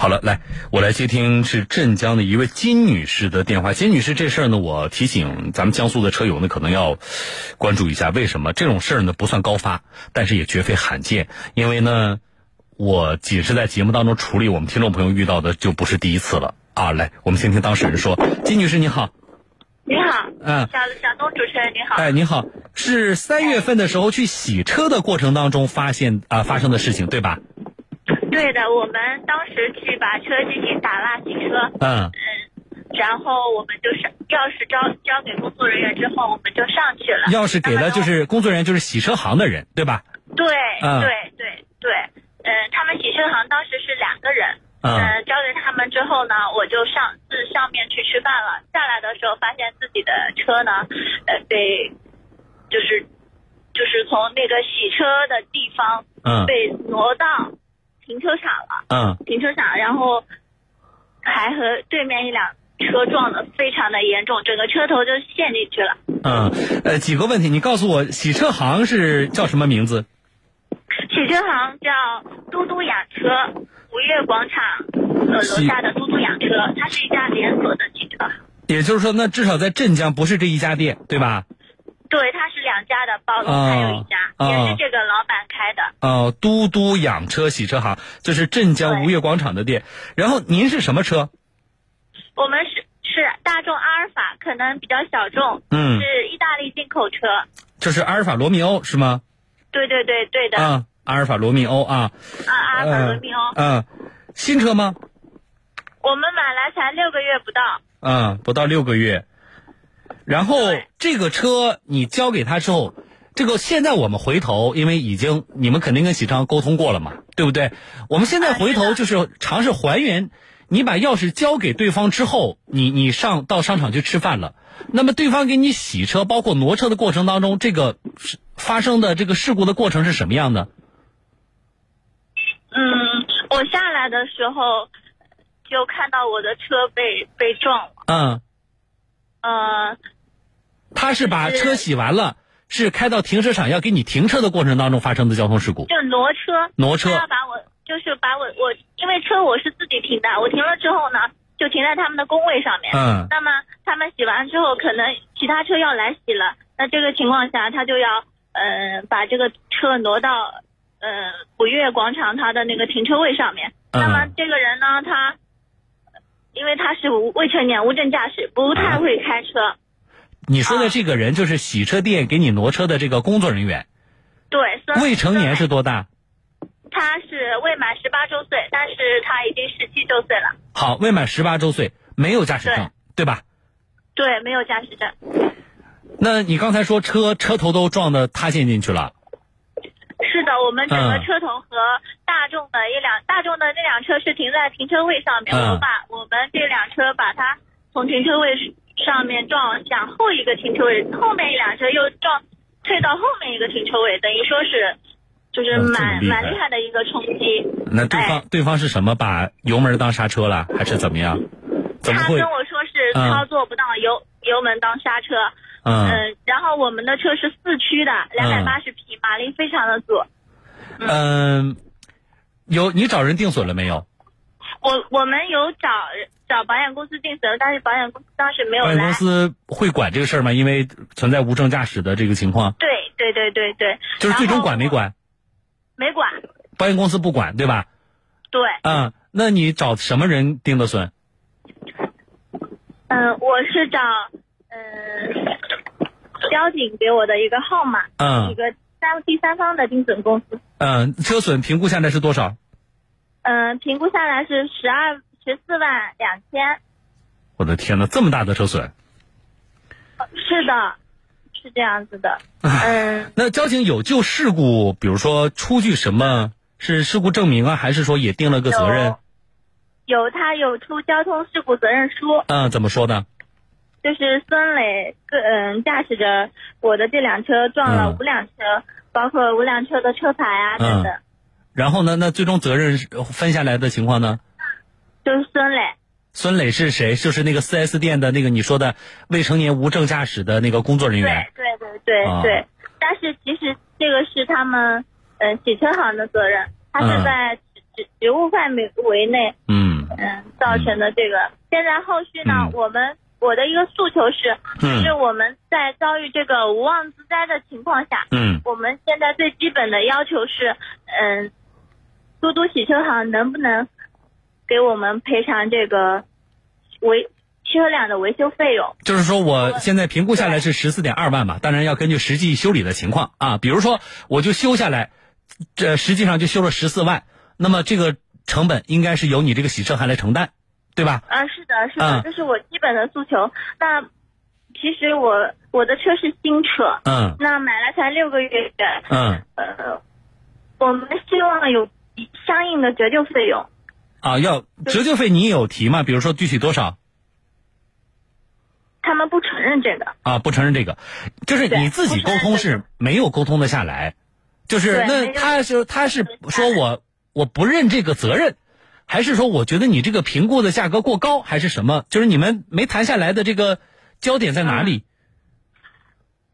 好了，来，我来接听是镇江的一位金女士的电话。金女士，这事儿呢，我提醒咱们江苏的车友呢，可能要关注一下。为什么这种事儿呢不算高发，但是也绝非罕见？因为呢，我仅是在节目当中处理我们听众朋友遇到的，就不是第一次了啊。来，我们先听当事人说。金女士，你好。你好。嗯。小小东主持人，你好。哎，你好，是三月份的时候去洗车的过程当中发现啊发生的事情，对吧？对的，我们当时去把车进行打蜡洗车，嗯，然后我们就是钥匙交交给工作人员之后，我们就上去了。钥匙给了就是工作人员，就是洗车行的人，对吧？对，对，对，对，嗯，他们洗车行当时是两个人，嗯，交给他们之后呢，我就上自上面去吃饭了。下来的时候发现自己的车呢，呃，被就是就是从那个洗车的地方，嗯，被挪到。停车场了，嗯，停车场，然后还和对面一辆车撞的非常的严重，整个车头就陷进去了。嗯，呃，几个问题，你告诉我，洗车行是叫什么名字？洗车行叫嘟嘟养车，五月广场呃楼下的嘟嘟养车，它是一家连锁的汽车。也就是说，那至少在镇江不是这一家店，对吧？对，它是两家的，包龙还有一家，也是这个老板开的。哦，嘟嘟养车洗车行，这是镇江吴越广场的店。然后您是什么车？我们是是大众阿尔法，可能比较小众。嗯。是意大利进口车。就是阿尔法罗密欧是吗？对对对对的。啊，阿尔法罗密欧啊。啊，阿尔法罗密欧。嗯，新车吗？我们买来才六个月不到。嗯，不到六个月。然后这个车你交给他之后，这个现在我们回头，因为已经你们肯定跟喜昌沟通过了嘛，对不对？我们现在回头就是尝试还原，你把钥匙交给对方之后，你你上到商场去吃饭了，那么对方给你洗车，包括挪车的过程当中，这个发生的这个事故的过程是什么样的？嗯，我下来的时候就看到我的车被被撞了。嗯。呃。他是把车洗完了，是开到停车场要给你停车的过程当中发生的交通事故。就挪车，挪车要把我，就是把我我，因为车我是自己停的，我停了之后呢，就停在他们的工位上面。嗯。那么他们洗完之后，可能其他车要来洗了，那这个情况下，他就要呃把这个车挪到呃五月广场他的那个停车位上面。嗯。那么这个人呢，他因为他是无未成年无证驾驶，不太会开车。你说的这个人就是洗车店给你挪车的这个工作人员，对，未成年是多大？他是未满十八周岁，但是他已经十七周岁了。好，未满十八周岁，没有驾驶证，对吧？对，没有驾驶证。那你刚才说车车头都撞的塌陷进去了？是的，我们整个车头和大众的一辆大众的那辆车是停在停车位上面，我把我们这辆车把它从停车位。上面撞向后一个停车位，后面一辆车又撞退到后面一个停车位，等于说是就是蛮蛮厉害的一个冲击。那对方对方是什么？把油门当刹车了，还是怎么样？他跟我说是操作不当，油油门当刹车。嗯。然后我们的车是四驱的，两百八十匹，马力非常的足。嗯。有你找人定损了没有？我我们有找找保险公司定损，但是保险公司当时没有来。保险公司会管这个事儿吗？因为存在无证驾驶的这个情况。对对对对对。就是最终管没管？没管。保险公司不管，对吧？对。嗯，那你找什么人定的损？嗯，我是找嗯交警给我的一个号码，嗯，一个三第三方的定损公司。嗯，车损评估下来是多少？嗯，评估下来是十二十四万两千。我的天呐，这么大的车损！是的，是这样子的。嗯。那交警有就事故，比如说出具什么是事故证明啊，还是说也定了个责任？有，他有出交通事故责任书。嗯，怎么说的？就是孙磊个嗯驾驶着我的这辆车撞了五辆车，包括五辆车的车牌啊等等。然后呢？那最终责任分下来的情况呢？就是孙磊。孙磊是谁？就是那个四 S 店的那个你说的未成年无证驾驶的那个工作人员。对对对对对。但是其实这个是他们嗯洗车行的责任，他是在职职务范围内。嗯。造成的这个。现在后续呢，我们我的一个诉求是，就是我们在遭遇这个无妄之灾的情况下，嗯，我们现在最基本的要求是，嗯，嘟嘟洗车行能不能给我们赔偿这个维车辆的维修费用？就是说，我现在评估下来是十四点二万吧，当然要根据实际修理的情况啊。比如说，我就修下来，这实际上就修了十四万，那么这个成本应该是由你这个洗车行来承担。对吧？啊，是的，是的，这是我基本的诉求。那其实我我的车是新车，嗯，那买了才六个月，嗯，呃，我们希望有相应的折旧费用。啊，要折旧费你有提吗？比如说具体多少？他们不承认这个。啊，不承认这个，就是你自己沟通是没有沟通的下来，就是那他是他是说我我不认这个责任。还是说，我觉得你这个评估的价格过高，还是什么？就是你们没谈下来的这个焦点在哪里？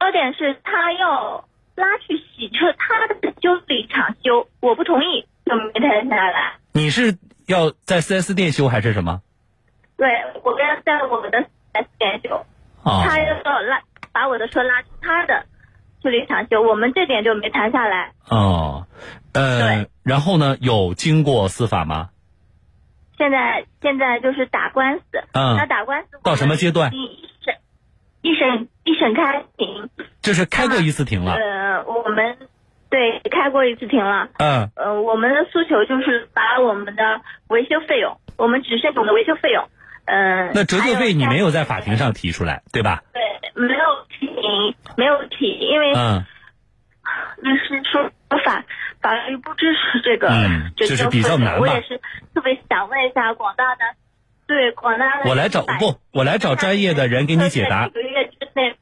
焦点是他要拉去洗车，他的修理厂修，我不同意，就没谈下来。你是要在四 S 店修还是什么？对，我要在我们的四 S 店修。哦。他要拉把我的车拉去他的修理厂修，我们这点就没谈下来。哦，呃，然后呢？有经过司法吗？现在现在就是打官司，嗯，那打官司到什么阶段？一审一审一审开庭，这是开过一次庭了。呃，我们对开过一次庭了。嗯，呃，我们的诉求就是把我们的维修费用，我们只剩我们的维修费用，嗯，那折旧费你没有在法庭上提出来，对吧？对，没有提，没有提，因为嗯，律师说法。法律不支持这个，就是比较难我也是特别想问一下广大的，对广大的。我来找不，我来找专业的人给你解答。几个月之内。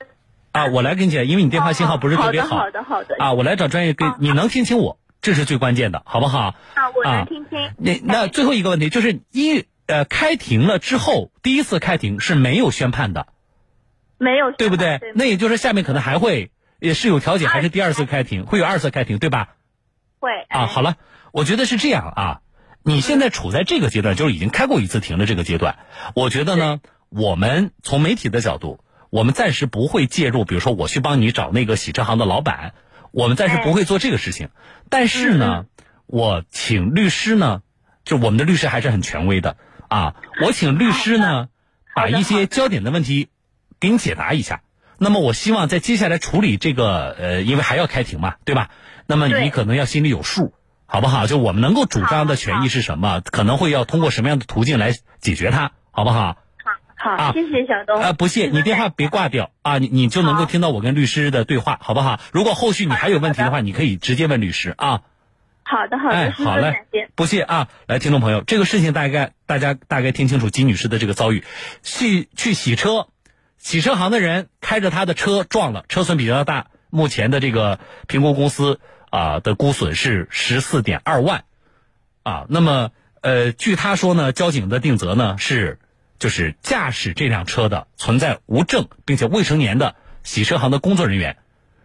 啊，我来给你解，因为你电话信号不是特别好。好的，好的，好的。啊，我来找专业给你能听清我，这是最关键的，好不好？啊，我能听清。那那最后一个问题就是一呃开庭了之后，第一次开庭是没有宣判的，没有，对不对？那也就是下面可能还会也是有调解，还是第二次开庭会有二次开庭，对吧？会啊，好了，我觉得是这样啊。你现在处在这个阶段，就是已经开过一次庭的这个阶段。我觉得呢，我们从媒体的角度，我们暂时不会介入。比如说，我去帮你找那个洗车行的老板，我们暂时不会做这个事情。但是呢，我请律师呢，就我们的律师还是很权威的啊。我请律师呢，把一些焦点的问题给你解答一下。那么，我希望在接下来处理这个，呃，因为还要开庭嘛，对吧？那么你可能要心里有数，好不好？就我们能够主张的权益是什么？可能会要通过什么样的途径来解决它，好不好？好，好，谢谢小东。啊，不谢，你电话别挂掉啊，你你就能够听到我跟律师的对话，好不好？如果后续你还有问题的话，你可以直接问律师啊。好的，好的，哎，好嘞，不谢啊。来，听众朋友，这个事情大概大家大概听清楚金女士的这个遭遇，去去洗车，洗车行的人开着他的车撞了，车损比较大，目前的这个评估公司。啊的估损是十四点二万，啊，那么呃，据他说呢，交警的定责呢是，就是驾驶这辆车的存在无证并且未成年的洗车行的工作人员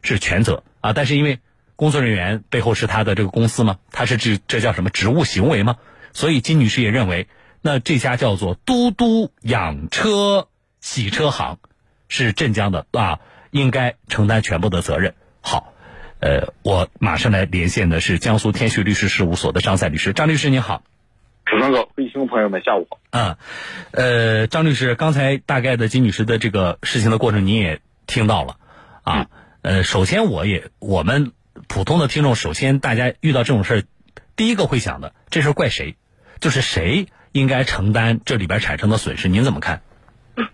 是全责啊，但是因为工作人员背后是他的这个公司嘛，他是这这叫什么职务行为嘛，所以金女士也认为，那这家叫做嘟嘟养车洗车行是镇江的啊，应该承担全部的责任。好。呃，我马上来连线的是江苏天旭律师事务所的张赛律师，张律师您好。主持人好，各位听众朋友们，下午好。嗯，呃，张律师，刚才大概的金女士的这个事情的过程您也听到了，啊，呃，首先我也我们普通的听众，首先大家遇到这种事儿，第一个会想的，这事怪谁？就是谁应该承担这里边产生的损失？您怎么看？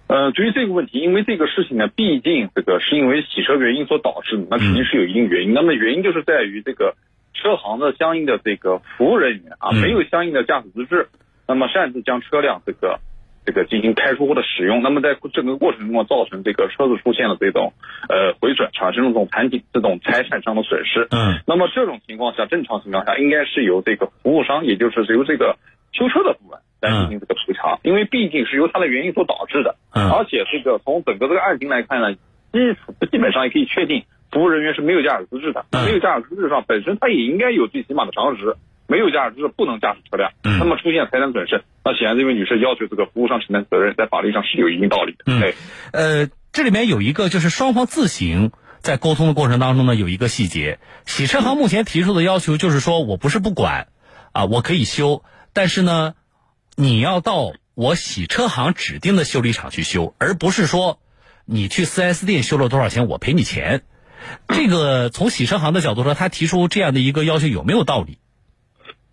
呃，对于这个问题，因为这个事情呢，毕竟这个是因为洗车原因所导致的，那肯定是有一定原因。那么原因就是在于这个车行的相应的这个服务人员啊，没有相应的驾驶资质，那么擅自将车辆这个这个进行开出或者使用，那么在整个过程中造成这个车子出现了这种呃毁损，产生这种产品这种财产上的损失。嗯，那么这种情况下，正常情况下应该是由这个服务商，也就是由这个修车的部门。来进行这个赔偿，因为毕竟是由他的原因所导致的，而且这个从整个这个案情来看呢，基基本上也可以确定，服务人员是没有驾驶资质的，没有驾驶资质上本身他也应该有最起码的常识，没有驾驶资质不能驾驶车辆，嗯。那么出现财产损失，那显然这位女士要求这个服务商承担责任，在法律上是有一定道理的。嗯哎，呃，这里面有一个就是双方自行在沟通的过程当中呢，有一个细节，洗车行目前提出的要求就是说我不是不管，啊，我可以修，但是呢，你要到我洗车行指定的修理厂去修，而不是说你去 4S 店修了多少钱我赔你钱。这个从洗车行的角度说，他提出这样的一个要求有没有道理？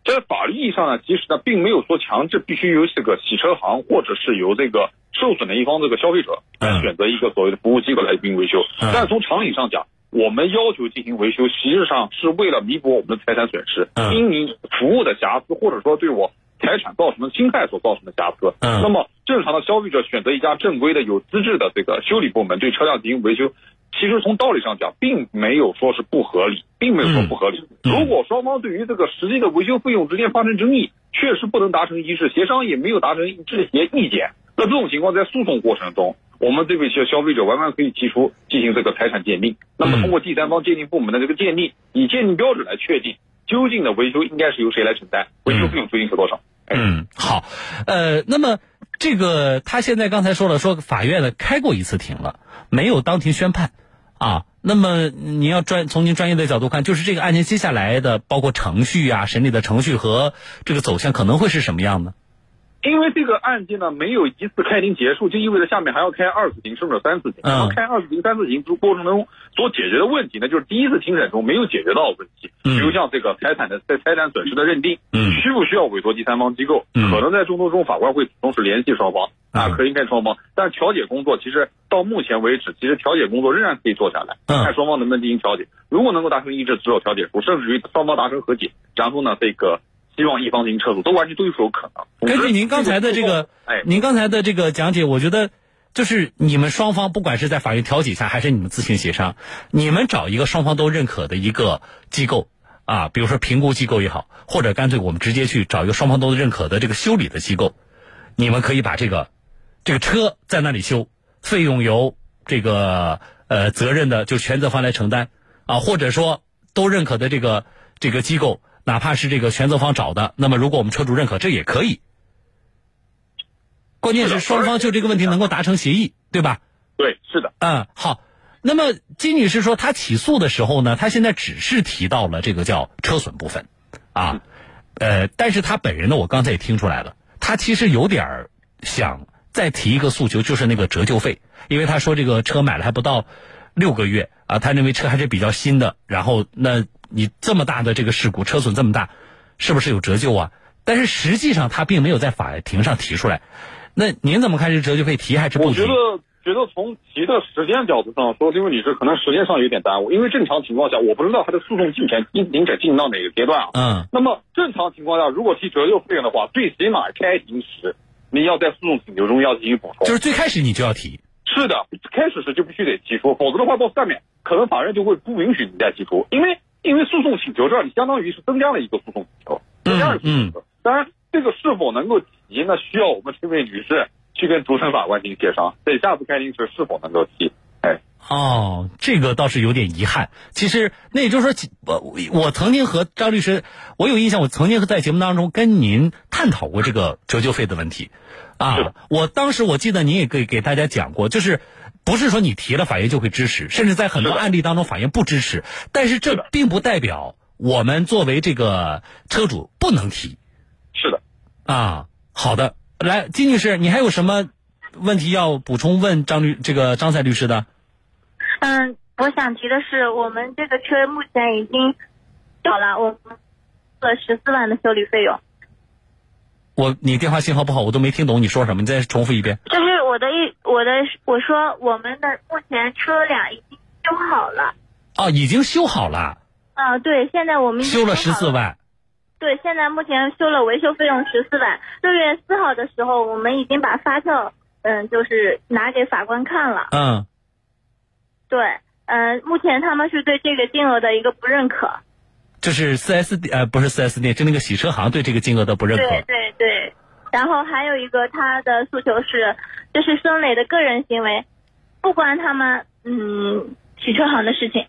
在法律意义上呢，其实呢并没有说强制必须由这个洗车行或者是由这个受损的一方这个消费者来嗯选择一个所谓的服务机构来进行维修。嗯但是从常理上讲，我们要求进行维修，实际上是为了弥补我们的财产损失，嗯因你服务的瑕疵或者说对我财产造成的侵害所造成的瑕疵。嗯那么正常的消费者选择一家正规的有资质的这个修理部门对车辆进行维修。其实从道理上讲，并没有说是不合理，并没有说不合理。嗯如果双方对于这个实际的维修费用之间发生争议，确实不能达成一致，协商也没有达成一致协意见，那这种情况在诉讼过程中，我们这位消消费者完全可以提出进行这个财产鉴定。那么通过第三方鉴定部门的这个鉴定，以鉴定标准来确定究竟的维修应该是由谁来承担，维修费用究竟是多少。嗯，好，呃，那么这个他现在刚才说了，说法院呢开过一次庭了，没有当庭宣判，啊，那么您要专从您专业的角度看，就是这个案件接下来的包括程序啊、审理的程序和这个走向可能会是什么样呢？因为这个案件呢没有一次开庭结束，就意味着下面还要开二次庭甚至三次庭。嗯。然后开二次庭、三次庭过程中所解决的问题呢，就是第一次庭审中没有解决到的问题，嗯。比如像这个财产的在财产损失的认定，嗯。需不需要委托第三方机构？嗯。可能在众多中法官会同时联系双方啊，嗯可以看双方，但是调解工作其实到目前为止，其实调解工作仍然可以做下来，嗯。看双方能不能进行调解。如果能够达成一致，只有调解书，甚至于双方达成和解，然后呢，这个希望一方进行撤诉，都完全都是有可能。根据您刚才的这个，哎，您刚才的这个讲解，我觉得就是你们双方不管是在法院调解下，还是你们自行协商，你们找一个双方都认可的一个机构啊，比如说评估机构也好，或者干脆我们直接去找一个双方都认可的这个修理的机构，你们可以把这个这个车在那里修，费用由这个呃责任的就全责方来承担啊，或者说都认可的这个这个机构。哪怕是这个全责方找的，那么如果我们车主认可，这也可以。关键是双方就这个问题能够达成协议，对吧？对，是的，嗯，好。那么金女士说，她起诉的时候呢，她现在只是提到了这个叫车损部分，啊，呃，但是她本人呢，我刚才也听出来了，她其实有点儿想再提一个诉求，就是那个折旧费，因为她说这个车买了还不到六个月啊，她认为车还是比较新的，然后那你这么大的这个事故，车损这么大，是不是有折旧啊？但是实际上他并没有在法庭上提出来。那您怎么看这折旧费提还是不提？我觉得，觉得从提的时间角度上说，这位女士可能时间上有点耽误，因为正常情况下，我不知道她的诉讼进程进进展进行到哪个阶段啊。嗯那么正常情况下，如果提折旧费用的话，最起码开庭时你要在诉讼请求中要进行补充。就是最开始你就要提。是的，开始时就必须得提出，否则的话到下面可能法院就会不允许你再提出，因为因为诉讼请求这儿你相当于是增加了一个诉讼请求，增加了诉讼请求。当然，这个是否能够提，那需要我们这位女士去跟主审法官进行协商，在下次开庭时是否能够提。哎，哦，这个倒是有点遗憾。其实那也就是说，我我曾经和张律师，我有印象，我曾经在节目当中跟您探讨过这个折旧费的问题。啊，我当时我记得您也给给大家讲过，就是不是说你提了法院就会支持，甚至在很多案例当中法院不支持，但是这并不代表我们作为这个车主不能提。是的。啊，好的，来，金女士，你还有什么问题要补充问张律这个张赛律师的？嗯，我想提的是，我们这个车目前已经缴了我们付了十四万的修理费用。我你电话信号不好，我都没听懂你说什么，你再重复一遍。就是我的意我的我说我们的目前车辆已经修好了。哦，已经修好了。啊，对，现在我们修了十四万。对，现在目前修了维修费用十四万。六月四号的时候，我们已经把发票嗯，就是拿给法官看了。嗯。对，嗯、呃，目前他们是对这个金额的一个不认可。就是四 S 店呃，不是四 S 店，就那个洗车行对这个金额的不认可。对对对，然后还有一个他的诉求是，这是孙磊的个人行为，不关他们嗯洗车行的事情。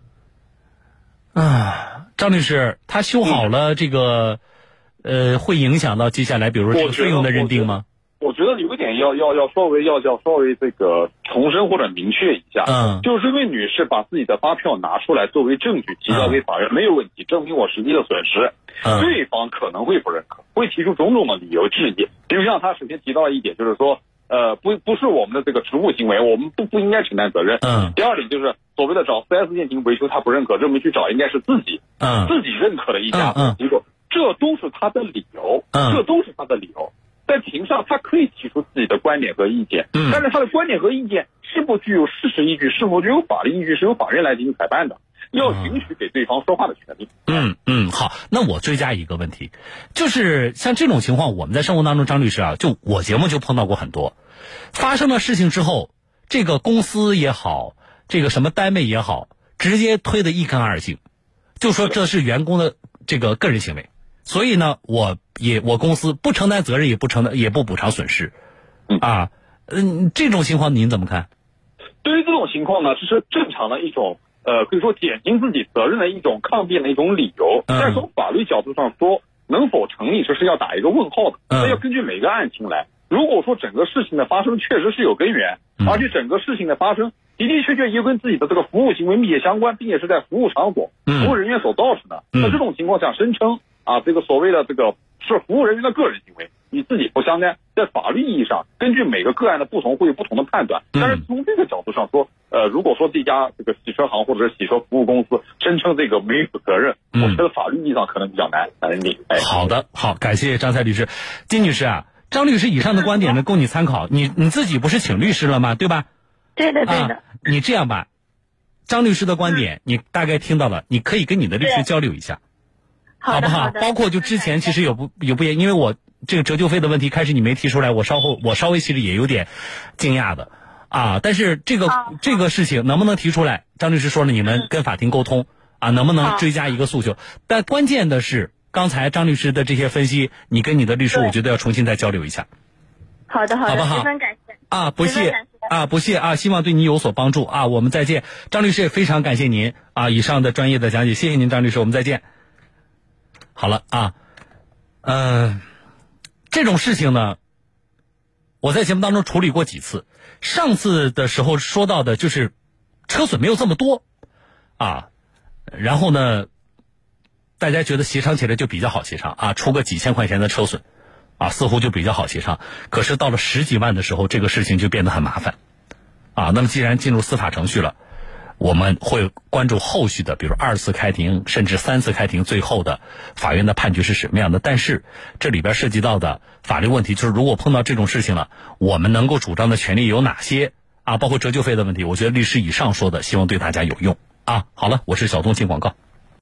啊，张律师，他修好了这个，呃，会影响到接下来，比如说这个费用的认定吗？我觉得有一点要要要稍微要要稍微这个重申或者明确一下，嗯，就是这位女士把自己的发票拿出来作为证据提交给法院没有问题，证明我实际的损失，嗯，对方可能会不认可，会提出种种的理由质疑，比如像她首先提到一点就是说，呃，不不是我们的这个职务行为，我们不不应该承担责任，嗯，第二点就是所谓的找 4S 店进行维修，他不认可，认为去找应该是自己，嗯，自己认可的一家机构，这都是他的理由，嗯，这都是他的理由。在庭上，他可以提出自己的观点和意见，嗯，但是他的观点和意见是否具有事实依据，是否具有法律依据，是由法院来进行裁判的，要允许给对方说话的权利。嗯嗯，好，那我追加一个问题，就是像这种情况，我们在生活当中，张律师啊，就我节目就碰到过很多，发生了事情之后，这个公司也好，这个什么单位也好，直接推得一干二净，就说这是员工的这个个人行为。所以呢，我也我公司不承担责任，也不承担，也不补偿损失，啊，嗯，这种情况您怎么看？对于这种情况呢，这是正常的一种呃，可以说减轻自己责任的一种抗辩的一种理由。但是从法律角度上说，能否成立，这是要打一个问号的。那要根据每个案情来。如果说整个事情的发生确实是有根源，而且整个事情的发生的的确确又跟自己的这个服务行为密切相关，并且是在服务场所、服务人员所造成的，那这种情况下声称。啊，这个所谓的这个是服务人员的个人行为，你自己不相干，在法律意义上，根据每个个案的不同，会有不同的判断。但是从这个角度上说，呃，如果说这家这个洗车行或者是洗车服务公司声称这个没有责任，我觉得法律意义上可能比较难。难认定。哎，好的，好，感谢张蔡律师，金女士啊，张律师以上的观点呢，供你参考。你你自己不是请律师了吗？对吧？对的，对的。你这样吧，张律师的观点你大概听到了，你可以跟你的律师交流一下。好不好？包括就之前其实有不有不也，因为我这个折旧费的问题，开始你没提出来，我稍后我稍微其实也有点惊讶的啊。但是这个这个事情能不能提出来？张律师说了，你们跟法庭沟通啊，能不能追加一个诉求？但关键的是，刚才张律师的这些分析，你跟你的律师，我觉得要重新再交流一下。好的，好的，十分感谢啊，不谢啊，不谢啊，希望对你有所帮助啊。我们再见，张律师也非常感谢您啊，以上的专业的讲解，谢谢您，张律师，我们再见。好了啊，嗯，这种事情呢，我在节目当中处理过几次。上次的时候说到的就是车损没有这么多啊，然后呢，大家觉得协商起来就比较好协商啊，出个几千块钱的车损啊，似乎就比较好协商。可是到了十几万的时候，这个事情就变得很麻烦啊。那么既然进入司法程序了。我们会关注后续的，比如二次开庭，甚至三次开庭，最后的法院的判决是什么样的？但是这里边涉及到的法律问题，就是如果碰到这种事情了，我们能够主张的权利有哪些啊？包括折旧费的问题，我觉得律师以上说的，希望对大家有用啊。好了，我是小东进广告。